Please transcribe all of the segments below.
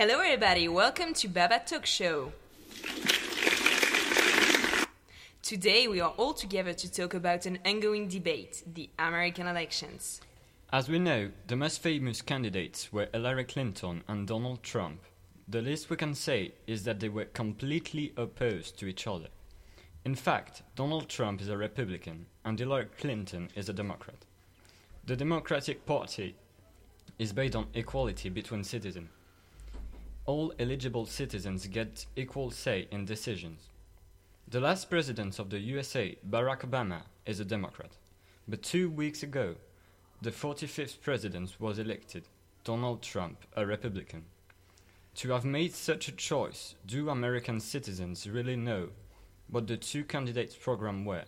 Hello, everybody. Welcome to Baba Talk Show. Today, we are all together to talk about an ongoing debate the American elections. As we know, the most famous candidates were Hillary Clinton and Donald Trump. The least we can say is that they were completely opposed to each other. In fact, Donald Trump is a Republican and Hillary Clinton is a Democrat. The Democratic Party is based on equality between citizens. All eligible citizens get equal say in decisions. The last president of the USA, Barack Obama, is a Democrat. But two weeks ago, the 45th president was elected, Donald Trump, a Republican. To have made such a choice, do American citizens really know what the two candidates' program were?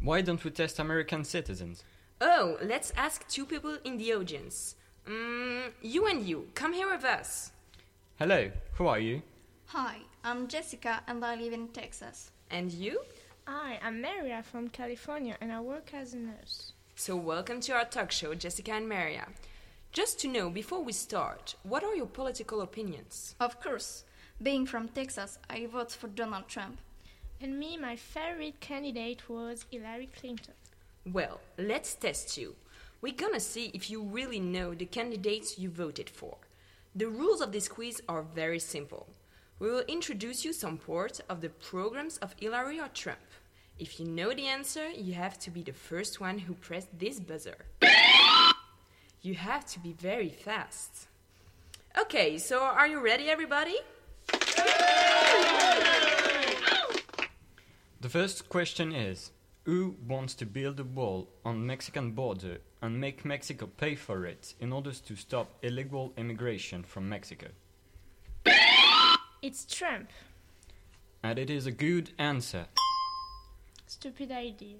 Why don't we test American citizens? Oh, let's ask two people in the audience. Mm, you and you, come here with us. Hello, who are you? Hi, I'm Jessica and I live in Texas. And you? Hi, I'm Maria from California and I work as a nurse. So, welcome to our talk show, Jessica and Maria. Just to know, before we start, what are your political opinions? Of course, being from Texas, I vote for Donald Trump. And me, my favorite candidate was Hillary Clinton. Well, let's test you. We're gonna see if you really know the candidates you voted for. The rules of this quiz are very simple. We will introduce you some parts of the programs of Hillary or Trump. If you know the answer, you have to be the first one who pressed this buzzer. You have to be very fast. Okay, so are you ready, everybody? The first question is Who wants to build a wall on Mexican border and make Mexico pay for it in order to stop illegal immigration from Mexico? It's Trump. And it is a good answer. Stupid idea.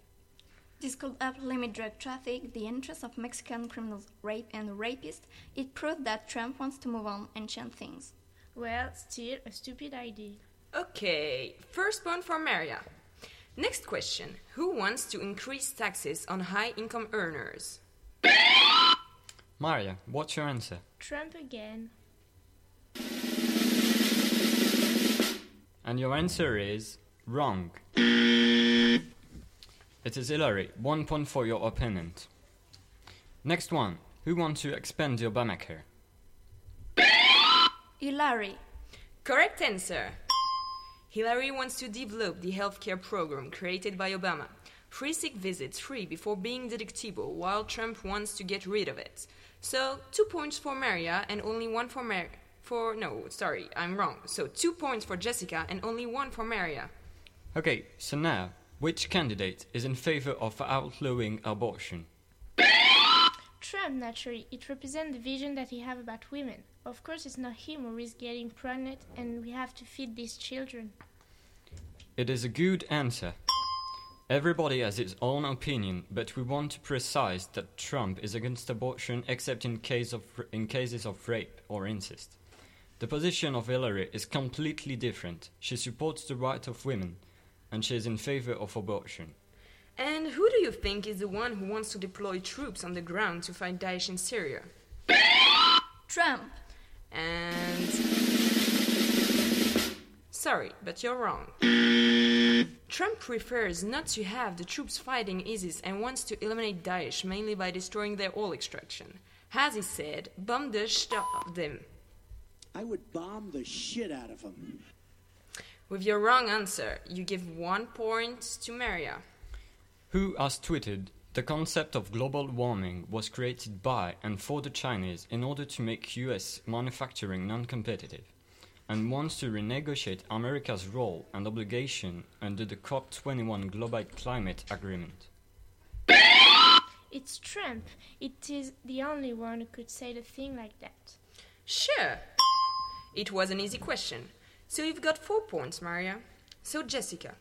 This could help limit drug traffic, the interests of Mexican criminals, rape and rapists. It proved that Trump wants to move on and change things. Well, still a stupid idea. Okay, first point for Maria. Next question Who wants to increase taxes on high income earners? Maria, what's your answer? Trump again. And your answer is wrong. It is Hillary, one point for your opponent. Next one. Who wants to expand the Obamacare? Hillary. Correct answer. Hillary wants to develop the healthcare program created by Obama. Free sick visits free before being deductible, while Trump wants to get rid of it. So, two points for Maria and only one for. For no, sorry, I'm wrong. So two points for Jessica and only one for Maria. Okay, so now, which candidate is in favor of outlawing abortion? Trump, naturally, it represents the vision that he have about women. Of course, it's not him who is getting pregnant, and we have to feed these children. It is a good answer. Everybody has his own opinion, but we want to precise that Trump is against abortion except in, case of, in cases of rape or incest. The position of Hillary is completely different. She supports the right of women, and she is in favor of abortion. And who do you think is the one who wants to deploy troops on the ground to fight Daesh in Syria? Trump. And. Sorry, but you're wrong. Trump prefers not to have the troops fighting ISIS and wants to eliminate Daesh mainly by destroying their oil extraction. As he said, bomb the shit out of them. I would bomb the shit out of them. With your wrong answer, you give one point to Maria. Who has tweeted the concept of global warming was created by and for the Chinese in order to make US manufacturing non competitive, and wants to renegotiate America's role and obligation under the COP21 Global Climate Agreement. It's Trump. It is the only one who could say the thing like that. Sure. It was an easy question. So you've got four points, Maria. So, Jessica,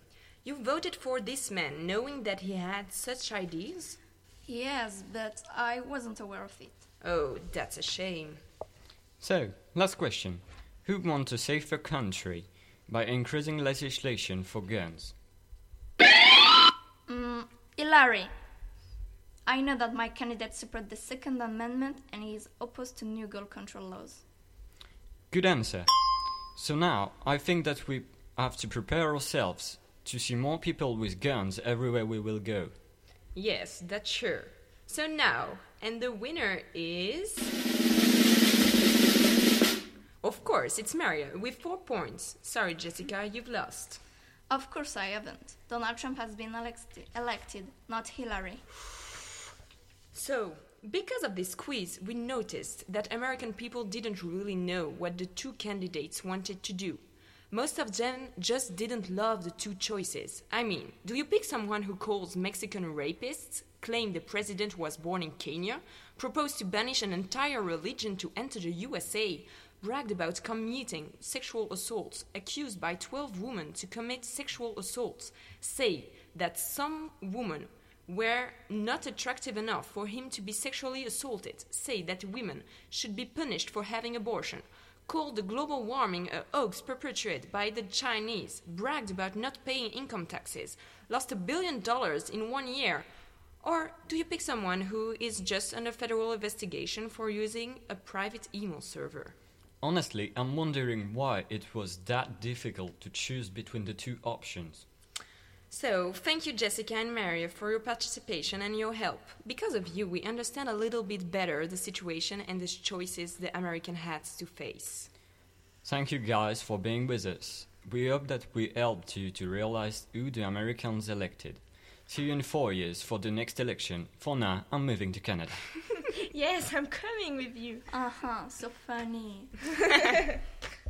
you voted for this man knowing that he had such ideas? Yes, but I wasn't aware of it. Oh, that's a shame. So, last question. Who wants to save a safer country by increasing legislation for guns? Mm, Hillary. I know that my candidate supports the Second Amendment and he is opposed to new gun control laws. Good answer. So now, I think that we have to prepare ourselves to see more people with guns everywhere we will go. Yes, that's sure. So now, and the winner is. Of course, it's Maria with four points. Sorry, Jessica, you've lost. Of course I haven't. Donald Trump has been electi- elected, not Hillary. So, because of this quiz, we noticed that American people didn't really know what the two candidates wanted to do. Most of them just didn't love the two choices. I mean, do you pick someone who calls Mexican rapists, claim the president was born in Kenya, proposed to banish an entire religion to enter the USA, bragged about committing sexual assaults, accused by 12 women to commit sexual assaults, say that some women were not attractive enough for him to be sexually assaulted, say that women should be punished for having abortion, called the global warming a hoax perpetrated by the Chinese, bragged about not paying income taxes, lost a billion dollars in one year, or do you pick someone who is just under federal investigation for using a private email server? Honestly, I'm wondering why it was that difficult to choose between the two options. So, thank you, Jessica and Maria, for your participation and your help. Because of you, we understand a little bit better the situation and the choices the American had to face. Thank you guys for being with us. We hope that we helped you to realize who the Americans elected. See you in four years for the next election. For now, I'm moving to Canada. Yes, I'm coming with you. Uh huh, so funny.